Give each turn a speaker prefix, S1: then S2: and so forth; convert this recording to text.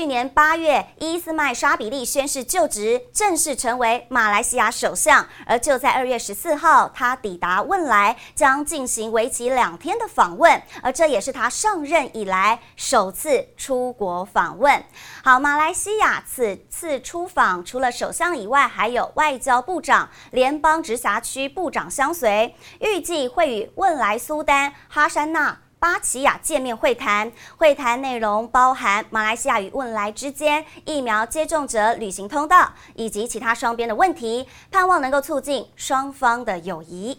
S1: 去年八月，伊斯迈沙比利宣誓就职，正式成为马来西亚首相。而就在二月十四号，他抵达汶莱，将进行为期两天的访问。而这也是他上任以来首次出国访问。好，马来西亚此次出访，除了首相以外，还有外交部长、联邦直辖区部长相随，预计会与汶莱苏丹哈山纳。巴奇亚见面会谈，会谈内容包含马来西亚与汶莱之间疫苗接种者旅行通道以及其他双边的问题，盼望能够促进双方的友谊。